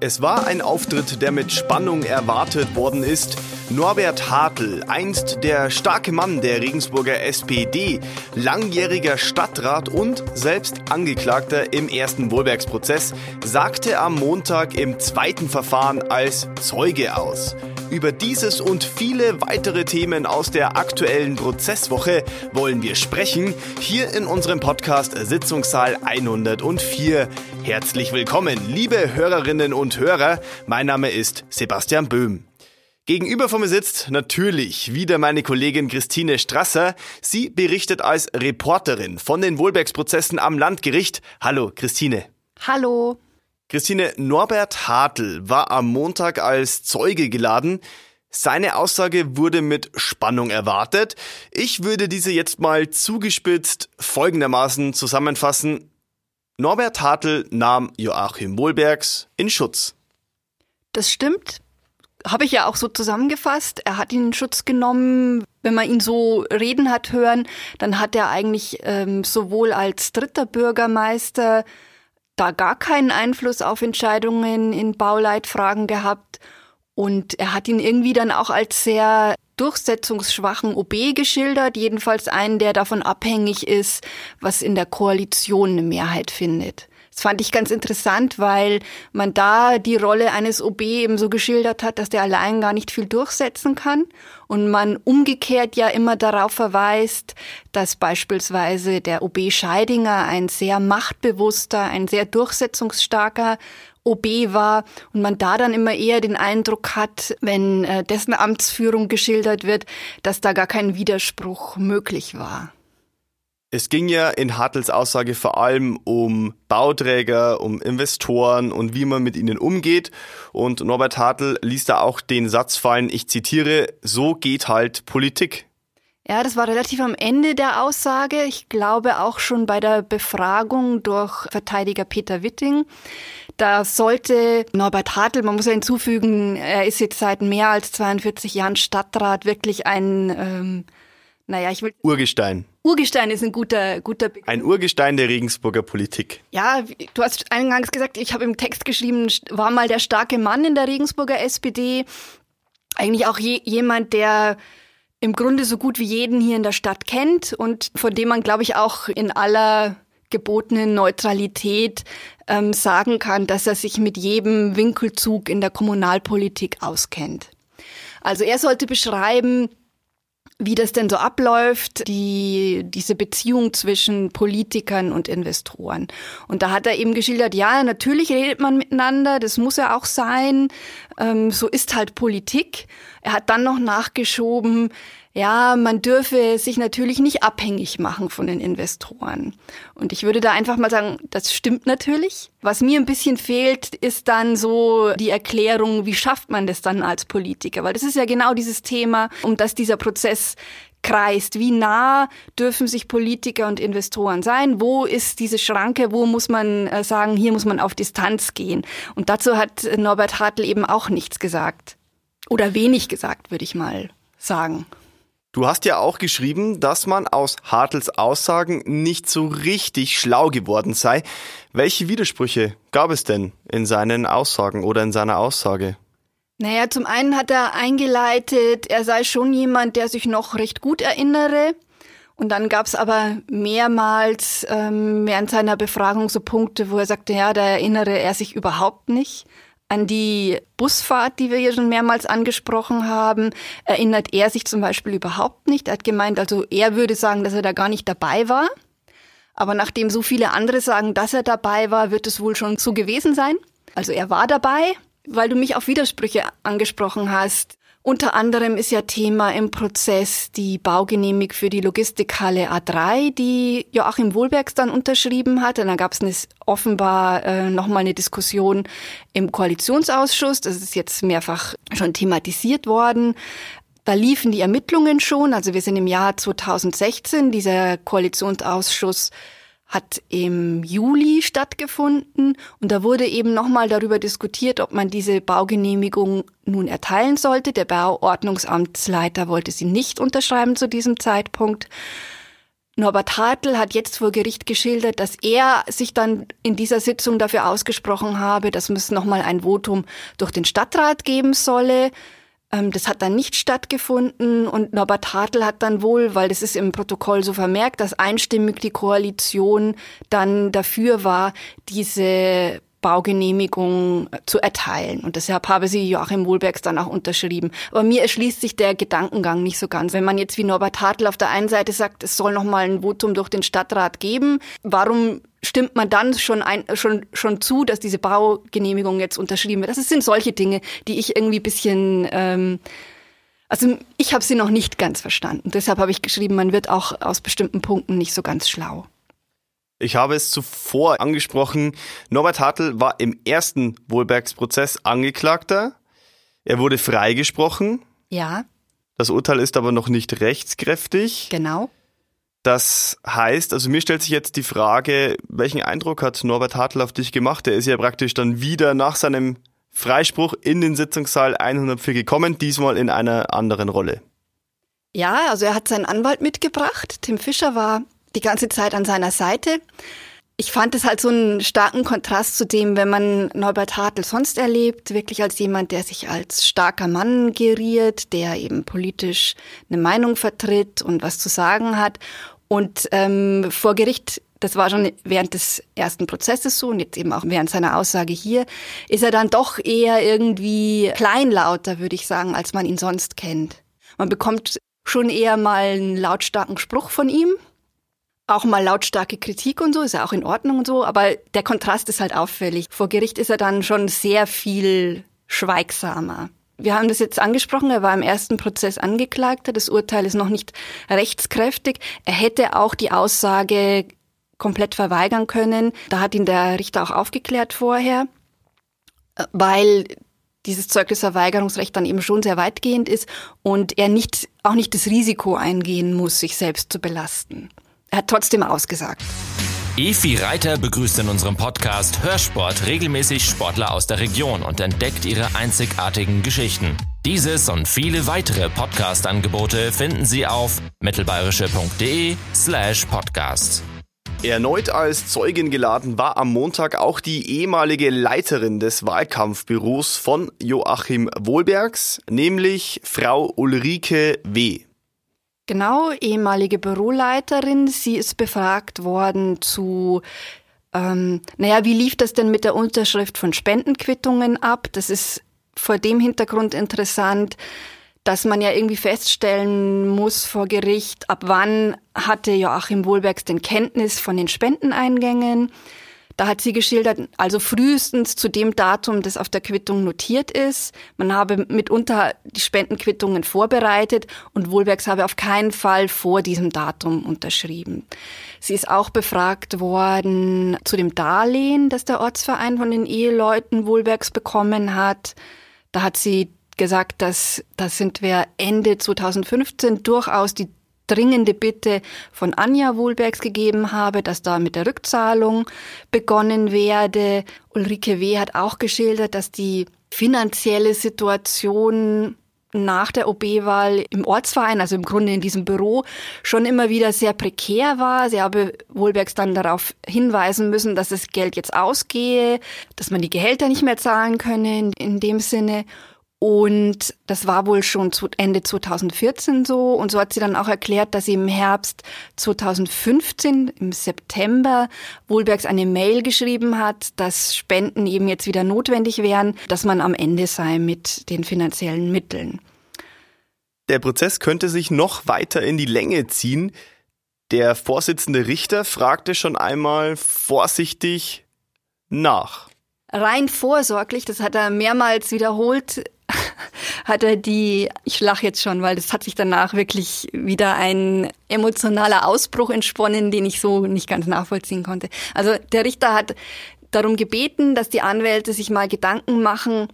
Es war ein Auftritt, der mit Spannung erwartet worden ist. Norbert Hartl, einst der starke Mann der Regensburger SPD, langjähriger Stadtrat und selbst Angeklagter im ersten Wohlbergsprozess, sagte am Montag im zweiten Verfahren als Zeuge aus. Über dieses und viele weitere Themen aus der aktuellen Prozesswoche wollen wir sprechen, hier in unserem Podcast Sitzungssaal 104. Herzlich willkommen, liebe Hörerinnen und Hörer. Mein Name ist Sebastian Böhm. Gegenüber von mir sitzt natürlich wieder meine Kollegin Christine Strasser. Sie berichtet als Reporterin von den Wohlbergsprozessen am Landgericht. Hallo, Christine. Hallo. Christine, Norbert Hartl war am Montag als Zeuge geladen. Seine Aussage wurde mit Spannung erwartet. Ich würde diese jetzt mal zugespitzt folgendermaßen zusammenfassen. Norbert Hartl nahm Joachim Wohlbergs in Schutz. Das stimmt. Habe ich ja auch so zusammengefasst. Er hat ihn in Schutz genommen. Wenn man ihn so reden hat hören, dann hat er eigentlich ähm, sowohl als dritter Bürgermeister da gar keinen Einfluss auf Entscheidungen in Bauleitfragen gehabt. Und er hat ihn irgendwie dann auch als sehr durchsetzungsschwachen OB geschildert, jedenfalls einen, der davon abhängig ist, was in der Koalition eine Mehrheit findet. Das fand ich ganz interessant, weil man da die Rolle eines OB eben so geschildert hat, dass der allein gar nicht viel durchsetzen kann und man umgekehrt ja immer darauf verweist, dass beispielsweise der OB Scheidinger ein sehr machtbewusster, ein sehr durchsetzungsstarker OB war und man da dann immer eher den Eindruck hat, wenn äh, dessen Amtsführung geschildert wird, dass da gar kein Widerspruch möglich war. Es ging ja in Hartels Aussage vor allem um Bauträger, um Investoren und wie man mit ihnen umgeht. Und Norbert Hartl ließ da auch den Satz fallen, ich zitiere, so geht halt Politik. Ja, das war relativ am Ende der Aussage. Ich glaube auch schon bei der Befragung durch Verteidiger Peter Witting. Da sollte Norbert Hartl, man muss ja hinzufügen, er ist jetzt seit mehr als 42 Jahren Stadtrat, wirklich ein, ähm, naja, ich will. Urgestein. Urgestein ist ein guter, guter Begriff. Ein Urgestein der Regensburger Politik. Ja, du hast eingangs gesagt, ich habe im Text geschrieben, war mal der starke Mann in der Regensburger SPD. Eigentlich auch je, jemand, der im Grunde so gut wie jeden hier in der Stadt kennt und von dem man, glaube ich, auch in aller gebotenen Neutralität ähm, sagen kann, dass er sich mit jedem Winkelzug in der Kommunalpolitik auskennt. Also er sollte beschreiben, wie das denn so abläuft, die, diese Beziehung zwischen Politikern und Investoren. Und da hat er eben geschildert, ja, natürlich redet man miteinander, das muss ja auch sein, ähm, so ist halt Politik. Er hat dann noch nachgeschoben, ja, man dürfe sich natürlich nicht abhängig machen von den Investoren. Und ich würde da einfach mal sagen, das stimmt natürlich. Was mir ein bisschen fehlt, ist dann so die Erklärung, wie schafft man das dann als Politiker? Weil das ist ja genau dieses Thema, um das dieser Prozess kreist. Wie nah dürfen sich Politiker und Investoren sein? Wo ist diese Schranke? Wo muss man äh, sagen, hier muss man auf Distanz gehen? Und dazu hat Norbert Hartl eben auch nichts gesagt. Oder wenig gesagt, würde ich mal sagen. Du hast ja auch geschrieben, dass man aus Hartels Aussagen nicht so richtig schlau geworden sei. Welche Widersprüche gab es denn in seinen Aussagen oder in seiner Aussage? Naja, zum einen hat er eingeleitet, er sei schon jemand, der sich noch recht gut erinnere. Und dann gab es aber mehrmals ähm, während seiner Befragung so Punkte, wo er sagte, ja, da erinnere er sich überhaupt nicht. An die Busfahrt, die wir hier schon mehrmals angesprochen haben, erinnert er sich zum Beispiel überhaupt nicht. Er hat gemeint, also er würde sagen, dass er da gar nicht dabei war. Aber nachdem so viele andere sagen, dass er dabei war, wird es wohl schon so gewesen sein. Also er war dabei, weil du mich auf Widersprüche angesprochen hast. Unter anderem ist ja Thema im Prozess die Baugenehmig für die Logistikhalle A3, die Joachim Wohlbergs dann unterschrieben hat. Und da gab es offenbar äh, nochmal eine Diskussion im Koalitionsausschuss. Das ist jetzt mehrfach schon thematisiert worden. Da liefen die Ermittlungen schon. Also wir sind im Jahr 2016. Dieser Koalitionsausschuss hat im Juli stattgefunden und da wurde eben nochmal darüber diskutiert, ob man diese Baugenehmigung nun erteilen sollte. Der Bauordnungsamtsleiter wollte sie nicht unterschreiben zu diesem Zeitpunkt. Norbert Hartl hat jetzt vor Gericht geschildert, dass er sich dann in dieser Sitzung dafür ausgesprochen habe, dass es nochmal ein Votum durch den Stadtrat geben solle. Ähm, das hat dann nicht stattgefunden und Norbert Hartl hat dann wohl, weil das ist im Protokoll so vermerkt, dass einstimmig die Koalition dann dafür war, diese Baugenehmigung zu erteilen. Und deshalb habe sie Joachim Wohlbergs dann auch unterschrieben. Aber mir erschließt sich der Gedankengang nicht so ganz. Wenn man jetzt wie Norbert Hartl auf der einen Seite sagt, es soll noch mal ein Votum durch den Stadtrat geben, warum stimmt man dann schon, ein, schon, schon zu, dass diese Baugenehmigung jetzt unterschrieben wird. Das sind solche Dinge, die ich irgendwie bisschen, ähm, also ich habe sie noch nicht ganz verstanden. Deshalb habe ich geschrieben, man wird auch aus bestimmten Punkten nicht so ganz schlau. Ich habe es zuvor angesprochen, Norbert Hartl war im ersten Wohlbergsprozess Angeklagter. Er wurde freigesprochen. Ja. Das Urteil ist aber noch nicht rechtskräftig. Genau. Das heißt, also mir stellt sich jetzt die Frage, welchen Eindruck hat Norbert Hartl auf dich gemacht? Er ist ja praktisch dann wieder nach seinem Freispruch in den Sitzungssaal 104 gekommen, diesmal in einer anderen Rolle. Ja, also er hat seinen Anwalt mitgebracht. Tim Fischer war die ganze Zeit an seiner Seite. Ich fand es halt so einen starken Kontrast zu dem, wenn man Norbert Hartl sonst erlebt, wirklich als jemand, der sich als starker Mann geriert, der eben politisch eine Meinung vertritt und was zu sagen hat. Und ähm, vor Gericht, das war schon während des ersten Prozesses so und jetzt eben auch während seiner Aussage hier, ist er dann doch eher irgendwie kleinlauter, würde ich sagen, als man ihn sonst kennt. Man bekommt schon eher mal einen lautstarken Spruch von ihm, auch mal lautstarke Kritik und so, ist ja auch in Ordnung und so, aber der Kontrast ist halt auffällig. Vor Gericht ist er dann schon sehr viel schweigsamer. Wir haben das jetzt angesprochen, er war im ersten Prozess Angeklagter, das Urteil ist noch nicht rechtskräftig. Er hätte auch die Aussage komplett verweigern können. Da hat ihn der Richter auch aufgeklärt vorher, weil dieses Zeugnisverweigerungsrecht dann eben schon sehr weitgehend ist und er nicht, auch nicht das Risiko eingehen muss, sich selbst zu belasten. Er hat trotzdem ausgesagt. Efi Reiter begrüßt in unserem Podcast Hörsport regelmäßig Sportler aus der Region und entdeckt ihre einzigartigen Geschichten. Dieses und viele weitere Podcast-Angebote finden Sie auf mittelbayerische.de slash podcast. Erneut als Zeugin geladen war am Montag auch die ehemalige Leiterin des Wahlkampfbüros von Joachim Wohlbergs, nämlich Frau Ulrike W. Genau, ehemalige Büroleiterin. Sie ist befragt worden zu, ähm, naja, wie lief das denn mit der Unterschrift von Spendenquittungen ab? Das ist vor dem Hintergrund interessant, dass man ja irgendwie feststellen muss vor Gericht, ab wann hatte Joachim Wohlbergs denn Kenntnis von den Spendeneingängen. Da hat sie geschildert, also frühestens zu dem Datum, das auf der Quittung notiert ist. Man habe mitunter die Spendenquittungen vorbereitet und Wohlbergs habe auf keinen Fall vor diesem Datum unterschrieben. Sie ist auch befragt worden zu dem Darlehen, das der Ortsverein von den Eheleuten Wohlbergs bekommen hat. Da hat sie gesagt, dass das sind wir Ende 2015 durchaus die dringende Bitte von Anja Wohlbergs gegeben habe, dass da mit der Rückzahlung begonnen werde. Ulrike W. hat auch geschildert, dass die finanzielle Situation nach der OB-Wahl im Ortsverein, also im Grunde in diesem Büro, schon immer wieder sehr prekär war. Sie habe Wohlbergs dann darauf hinweisen müssen, dass das Geld jetzt ausgehe, dass man die Gehälter nicht mehr zahlen könne in, in dem Sinne. Und das war wohl schon Ende 2014 so. Und so hat sie dann auch erklärt, dass sie im Herbst 2015, im September, Wohlbergs eine Mail geschrieben hat, dass Spenden eben jetzt wieder notwendig wären, dass man am Ende sei mit den finanziellen Mitteln. Der Prozess könnte sich noch weiter in die Länge ziehen. Der Vorsitzende Richter fragte schon einmal vorsichtig nach. Rein vorsorglich, das hat er mehrmals wiederholt, hat er die, ich lache jetzt schon, weil das hat sich danach wirklich wieder ein emotionaler Ausbruch entsponnen, den ich so nicht ganz nachvollziehen konnte. Also der Richter hat darum gebeten, dass die Anwälte sich mal Gedanken machen,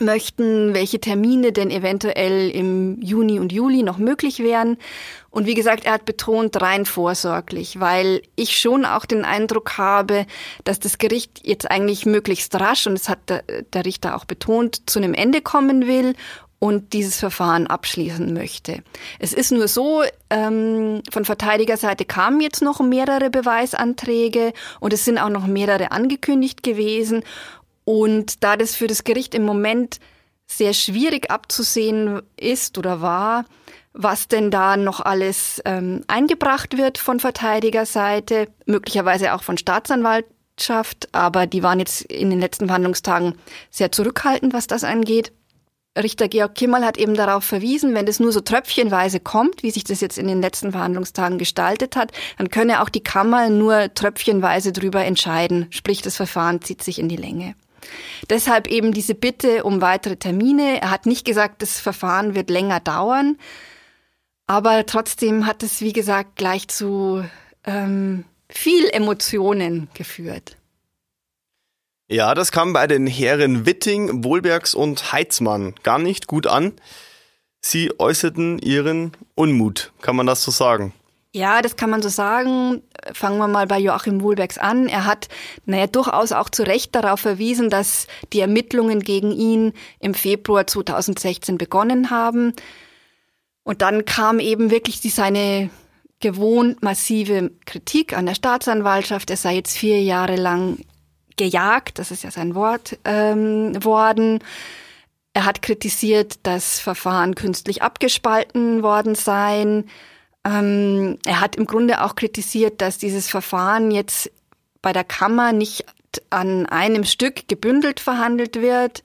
möchten, welche Termine denn eventuell im Juni und Juli noch möglich wären. Und wie gesagt, er hat betont rein vorsorglich, weil ich schon auch den Eindruck habe, dass das Gericht jetzt eigentlich möglichst rasch, und das hat der, der Richter auch betont, zu einem Ende kommen will und dieses Verfahren abschließen möchte. Es ist nur so, ähm, von Verteidigerseite kamen jetzt noch mehrere Beweisanträge und es sind auch noch mehrere angekündigt gewesen. Und da das für das Gericht im Moment sehr schwierig abzusehen ist oder war, was denn da noch alles ähm, eingebracht wird von Verteidigerseite, möglicherweise auch von Staatsanwaltschaft, aber die waren jetzt in den letzten Verhandlungstagen sehr zurückhaltend, was das angeht. Richter Georg Kimmel hat eben darauf verwiesen, wenn das nur so tröpfchenweise kommt, wie sich das jetzt in den letzten Verhandlungstagen gestaltet hat, dann könne auch die Kammer nur tröpfchenweise drüber entscheiden, sprich das Verfahren zieht sich in die Länge. Deshalb eben diese Bitte um weitere Termine. Er hat nicht gesagt, das Verfahren wird länger dauern, aber trotzdem hat es, wie gesagt, gleich zu ähm, viel Emotionen geführt. Ja, das kam bei den Herren Witting, Wohlbergs und Heitzmann gar nicht gut an. Sie äußerten ihren Unmut, kann man das so sagen? Ja, das kann man so sagen. Fangen wir mal bei Joachim Wohlbergs an. Er hat, naja, durchaus auch zu Recht darauf verwiesen, dass die Ermittlungen gegen ihn im Februar 2016 begonnen haben. Und dann kam eben wirklich die, seine gewohnt massive Kritik an der Staatsanwaltschaft. Er sei jetzt vier Jahre lang gejagt, das ist ja sein Wort, ähm, worden. Er hat kritisiert, dass Verfahren künstlich abgespalten worden seien. Ähm, er hat im Grunde auch kritisiert, dass dieses Verfahren jetzt bei der Kammer nicht an einem Stück gebündelt verhandelt wird.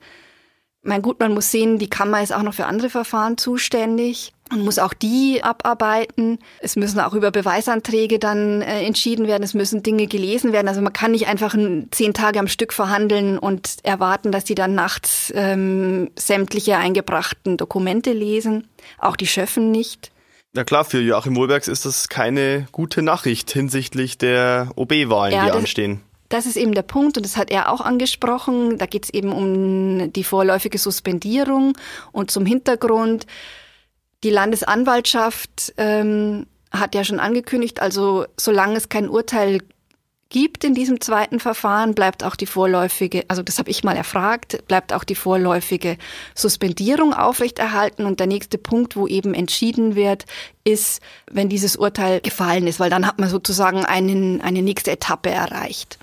Mein gut, man muss sehen, die Kammer ist auch noch für andere Verfahren zuständig. Man muss auch die abarbeiten. Es müssen auch über Beweisanträge dann äh, entschieden werden. Es müssen Dinge gelesen werden. Also man kann nicht einfach zehn Tage am Stück verhandeln und erwarten, dass die dann nachts ähm, sämtliche eingebrachten Dokumente lesen. Auch die Schöffen nicht. Na klar, für Joachim Wohlbergs ist das keine gute Nachricht hinsichtlich der OB-Wahlen, ja, die anstehen. Das ist eben der Punkt und das hat er auch angesprochen. Da geht es eben um die vorläufige Suspendierung und zum Hintergrund. Die Landesanwaltschaft ähm, hat ja schon angekündigt, also solange es kein Urteil gibt in diesem zweiten Verfahren, bleibt auch die vorläufige, also das habe ich mal erfragt, bleibt auch die vorläufige Suspendierung aufrechterhalten. Und der nächste Punkt, wo eben entschieden wird, ist, wenn dieses Urteil gefallen ist, weil dann hat man sozusagen einen, eine nächste Etappe erreicht.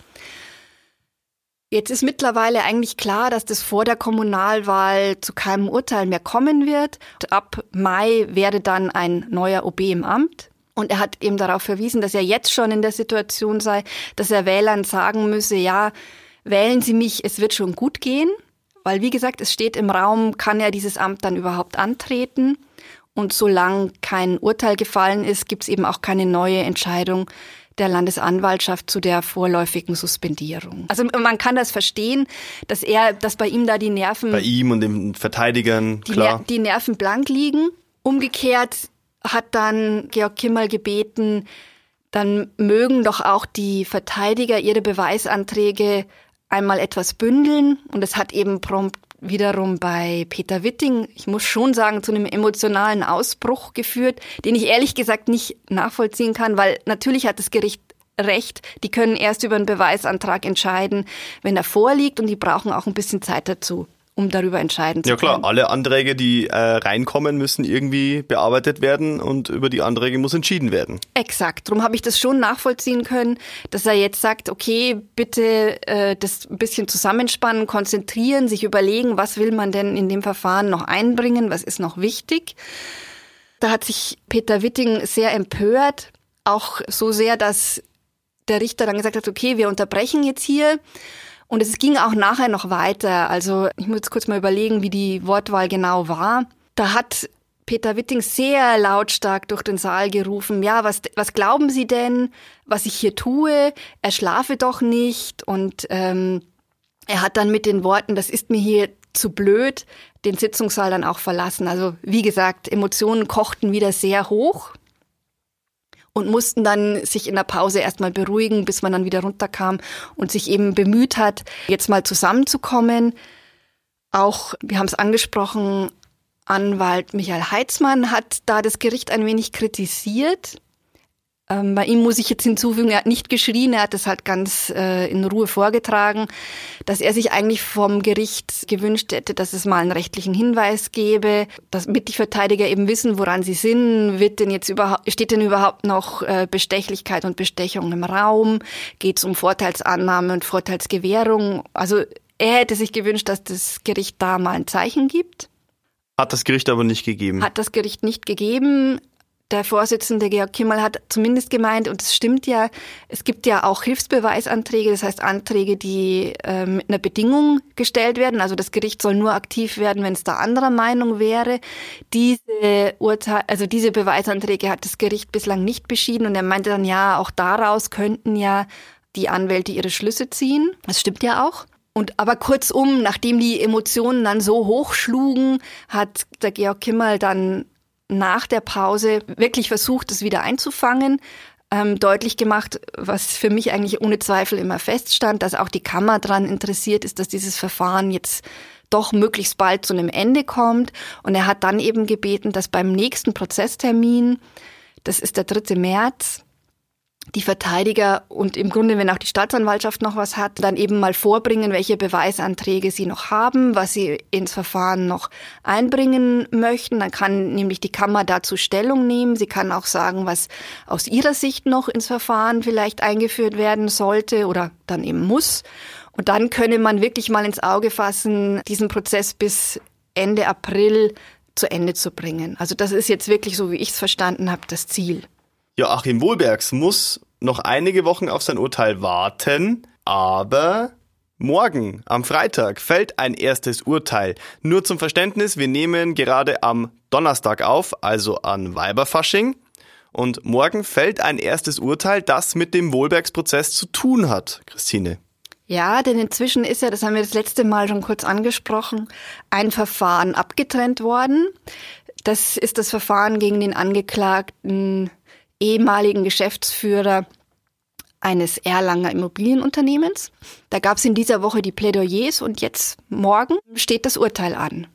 Jetzt ist mittlerweile eigentlich klar, dass das vor der Kommunalwahl zu keinem Urteil mehr kommen wird. Ab Mai werde dann ein neuer OB im Amt. Und er hat eben darauf verwiesen, dass er jetzt schon in der Situation sei, dass er Wählern sagen müsse, ja, wählen Sie mich, es wird schon gut gehen. Weil, wie gesagt, es steht im Raum, kann er dieses Amt dann überhaupt antreten? Und solange kein Urteil gefallen ist, gibt es eben auch keine neue Entscheidung der Landesanwaltschaft zu der vorläufigen Suspendierung. Also man kann das verstehen, dass er, dass bei ihm da die Nerven. Bei ihm und den Verteidigern, die klar. Ner die Nerven blank liegen. Umgekehrt hat dann Georg Kimmel gebeten, dann mögen doch auch die Verteidiger ihre Beweisanträge einmal etwas bündeln. Und es hat eben prompt wiederum bei Peter Witting, ich muss schon sagen, zu einem emotionalen Ausbruch geführt, den ich ehrlich gesagt nicht nachvollziehen kann, weil natürlich hat das Gericht Recht, die können erst über einen Beweisantrag entscheiden, wenn er vorliegt und die brauchen auch ein bisschen Zeit dazu um darüber entscheiden zu können. Ja klar, können. alle Anträge, die äh, reinkommen, müssen irgendwie bearbeitet werden und über die Anträge muss entschieden werden. Exakt. Darum habe ich das schon nachvollziehen können, dass er jetzt sagt, okay, bitte äh, das ein bisschen zusammenspannen, konzentrieren, sich überlegen, was will man denn in dem Verfahren noch einbringen, was ist noch wichtig. Da hat sich Peter Witting sehr empört, auch so sehr, dass der Richter dann gesagt hat, okay, wir unterbrechen jetzt hier und es ging auch nachher noch weiter. Also ich muss kurz mal überlegen, wie die Wortwahl genau war. Da hat Peter Witting sehr lautstark durch den Saal gerufen, ja, was, was glauben Sie denn, was ich hier tue? Er schlafe doch nicht. Und ähm, er hat dann mit den Worten, das ist mir hier zu blöd, den Sitzungssaal dann auch verlassen. Also wie gesagt, Emotionen kochten wieder sehr hoch und mussten dann sich in der Pause erstmal beruhigen, bis man dann wieder runterkam und sich eben bemüht hat, jetzt mal zusammenzukommen. Auch, wir haben es angesprochen, Anwalt Michael Heitzmann hat da das Gericht ein wenig kritisiert. Ähm, bei ihm muss ich jetzt hinzufügen, er hat nicht geschrien, er hat es halt ganz äh, in Ruhe vorgetragen, dass er sich eigentlich vom Gericht gewünscht hätte, dass es mal einen rechtlichen Hinweis gäbe, damit die Verteidiger eben wissen, woran sie sind. Wird denn jetzt überhaupt, steht denn überhaupt noch äh, Bestechlichkeit und Bestechung im Raum? Geht es um Vorteilsannahme und Vorteilsgewährung? Also er hätte sich gewünscht, dass das Gericht da mal ein Zeichen gibt. Hat das Gericht aber nicht gegeben. Hat das Gericht nicht gegeben der Vorsitzende Georg Kimmel hat zumindest gemeint, und es stimmt ja, es gibt ja auch Hilfsbeweisanträge, das heißt Anträge, die äh, mit einer Bedingung gestellt werden. Also das Gericht soll nur aktiv werden, wenn es da anderer Meinung wäre. Diese Urteil, also diese Beweisanträge hat das Gericht bislang nicht beschieden und er meinte dann, ja, auch daraus könnten ja die Anwälte ihre Schlüsse ziehen. Das stimmt ja auch. Und aber kurzum, nachdem die Emotionen dann so hochschlugen, hat der Georg Kimmel dann nach der Pause wirklich versucht, es wieder einzufangen, ähm, deutlich gemacht, was für mich eigentlich ohne Zweifel immer feststand, dass auch die Kammer daran interessiert ist, dass dieses Verfahren jetzt doch möglichst bald zu einem Ende kommt. Und er hat dann eben gebeten, dass beim nächsten Prozesstermin, das ist der 3. März, die Verteidiger und im Grunde, wenn auch die Staatsanwaltschaft noch was hat, dann eben mal vorbringen, welche Beweisanträge sie noch haben, was sie ins Verfahren noch einbringen möchten. Dann kann nämlich die Kammer dazu Stellung nehmen. Sie kann auch sagen, was aus ihrer Sicht noch ins Verfahren vielleicht eingeführt werden sollte oder dann eben muss. Und dann könne man wirklich mal ins Auge fassen, diesen Prozess bis Ende April zu Ende zu bringen. Also das ist jetzt wirklich, so wie ich es verstanden habe, das Ziel. Joachim Wohlbergs muss noch einige Wochen auf sein Urteil warten, aber morgen, am Freitag, fällt ein erstes Urteil. Nur zum Verständnis, wir nehmen gerade am Donnerstag auf, also an Weiberfasching. Und morgen fällt ein erstes Urteil, das mit dem Wohlbergsprozess zu tun hat, Christine. Ja, denn inzwischen ist ja, das haben wir das letzte Mal schon kurz angesprochen, ein Verfahren abgetrennt worden. Das ist das Verfahren gegen den Angeklagten ehemaligen Geschäftsführer eines Erlanger Immobilienunternehmens. Da gab es in dieser Woche die Plädoyers und jetzt morgen steht das Urteil an.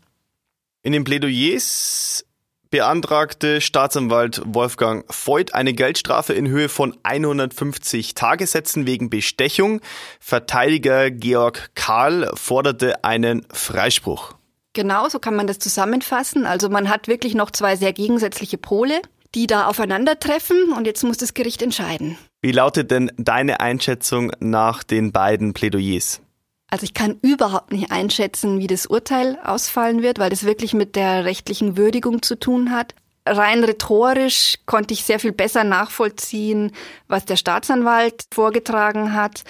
In den Plädoyers beantragte Staatsanwalt Wolfgang Voigt eine Geldstrafe in Höhe von 150 Tagessätzen wegen Bestechung. Verteidiger Georg Karl forderte einen Freispruch. Genau, so kann man das zusammenfassen. Also man hat wirklich noch zwei sehr gegensätzliche Pole die da aufeinandertreffen und jetzt muss das Gericht entscheiden. Wie lautet denn deine Einschätzung nach den beiden Plädoyers? Also ich kann überhaupt nicht einschätzen, wie das Urteil ausfallen wird, weil das wirklich mit der rechtlichen Würdigung zu tun hat. Rein rhetorisch konnte ich sehr viel besser nachvollziehen, was der Staatsanwalt vorgetragen hat.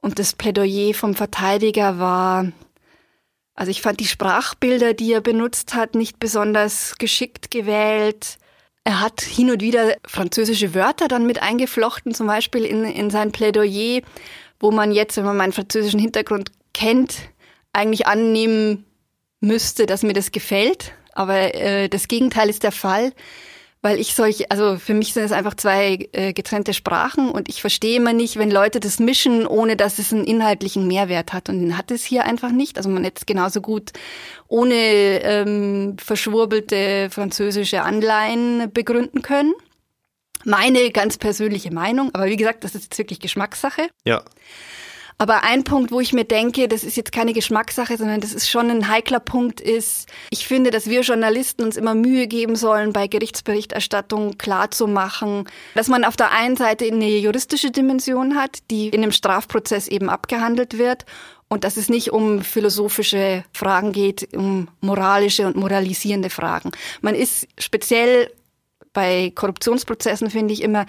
Und das Plädoyer vom Verteidiger war, also ich fand die Sprachbilder, die er benutzt hat, nicht besonders geschickt gewählt. Er hat hin und wieder französische Wörter dann mit eingeflochten, zum Beispiel in, in sein Plädoyer, wo man jetzt, wenn man meinen französischen Hintergrund kennt, eigentlich annehmen müsste, dass mir das gefällt. Aber äh, das Gegenteil ist der Fall weil ich solch, also für mich sind es einfach zwei äh, getrennte Sprachen und ich verstehe immer nicht, wenn Leute das mischen, ohne dass es einen inhaltlichen Mehrwert hat. Und den hat es hier einfach nicht. Also man hätte es genauso gut ohne ähm, verschwurbelte französische Anleihen begründen können. Meine ganz persönliche Meinung, aber wie gesagt, das ist jetzt wirklich Geschmackssache. Ja. Aber ein Punkt, wo ich mir denke, das ist jetzt keine Geschmackssache, sondern das ist schon ein heikler Punkt, ist, ich finde, dass wir Journalisten uns immer Mühe geben sollen, bei Gerichtsberichterstattung klarzumachen, dass man auf der einen Seite eine juristische Dimension hat, die in einem Strafprozess eben abgehandelt wird und dass es nicht um philosophische Fragen geht, um moralische und moralisierende Fragen. Man ist speziell bei Korruptionsprozessen, finde ich, immer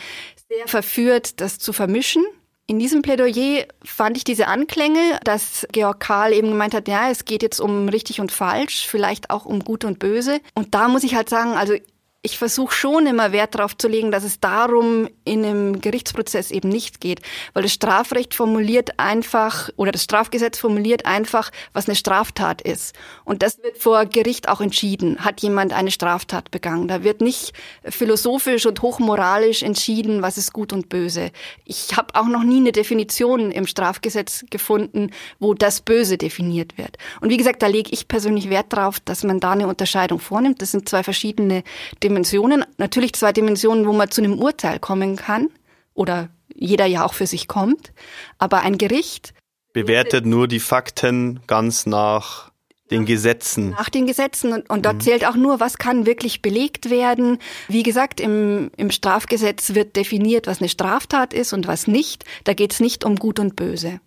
sehr verführt, das zu vermischen. In diesem Plädoyer fand ich diese Anklänge, dass Georg Karl eben gemeint hat, ja, es geht jetzt um richtig und falsch, vielleicht auch um gut und böse. Und da muss ich halt sagen, also ich versuche schon immer Wert darauf zu legen, dass es darum in einem Gerichtsprozess eben nicht geht, weil das Strafrecht formuliert einfach oder das Strafgesetz formuliert einfach, was eine Straftat ist. Und das wird vor Gericht auch entschieden. Hat jemand eine Straftat begangen? Da wird nicht philosophisch und hochmoralisch entschieden, was ist gut und böse. Ich habe auch noch nie eine Definition im Strafgesetz gefunden, wo das Böse definiert wird. Und wie gesagt, da lege ich persönlich Wert darauf, dass man da eine Unterscheidung vornimmt. Das sind zwei verschiedene Dimensionen Dimensionen. Natürlich zwei Dimensionen, wo man zu einem Urteil kommen kann oder jeder ja auch für sich kommt. Aber ein Gericht bewertet nur die Fakten ganz nach den Gesetzen. Nach den Gesetzen. Und, und dort mhm. zählt auch nur, was kann wirklich belegt werden. Wie gesagt, im, im Strafgesetz wird definiert, was eine Straftat ist und was nicht. Da geht es nicht um Gut und Böse.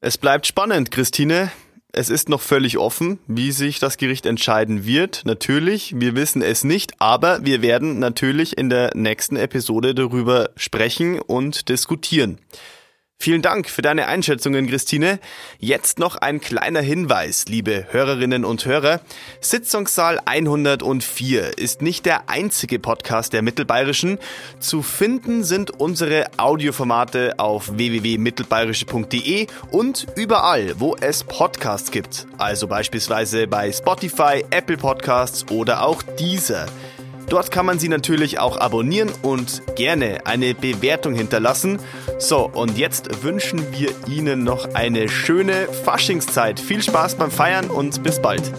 Es bleibt spannend, Christine. Es ist noch völlig offen, wie sich das Gericht entscheiden wird. Natürlich, wir wissen es nicht, aber wir werden natürlich in der nächsten Episode darüber sprechen und diskutieren. Vielen Dank für deine Einschätzungen, Christine. Jetzt noch ein kleiner Hinweis, liebe Hörerinnen und Hörer. Sitzungssaal 104 ist nicht der einzige Podcast der Mittelbayerischen. Zu finden sind unsere Audioformate auf www.mittelbayerische.de und überall, wo es Podcasts gibt. Also beispielsweise bei Spotify, Apple Podcasts oder auch dieser. Dort kann man sie natürlich auch abonnieren und gerne eine Bewertung hinterlassen. So, und jetzt wünschen wir Ihnen noch eine schöne Faschingszeit. Viel Spaß beim Feiern und bis bald.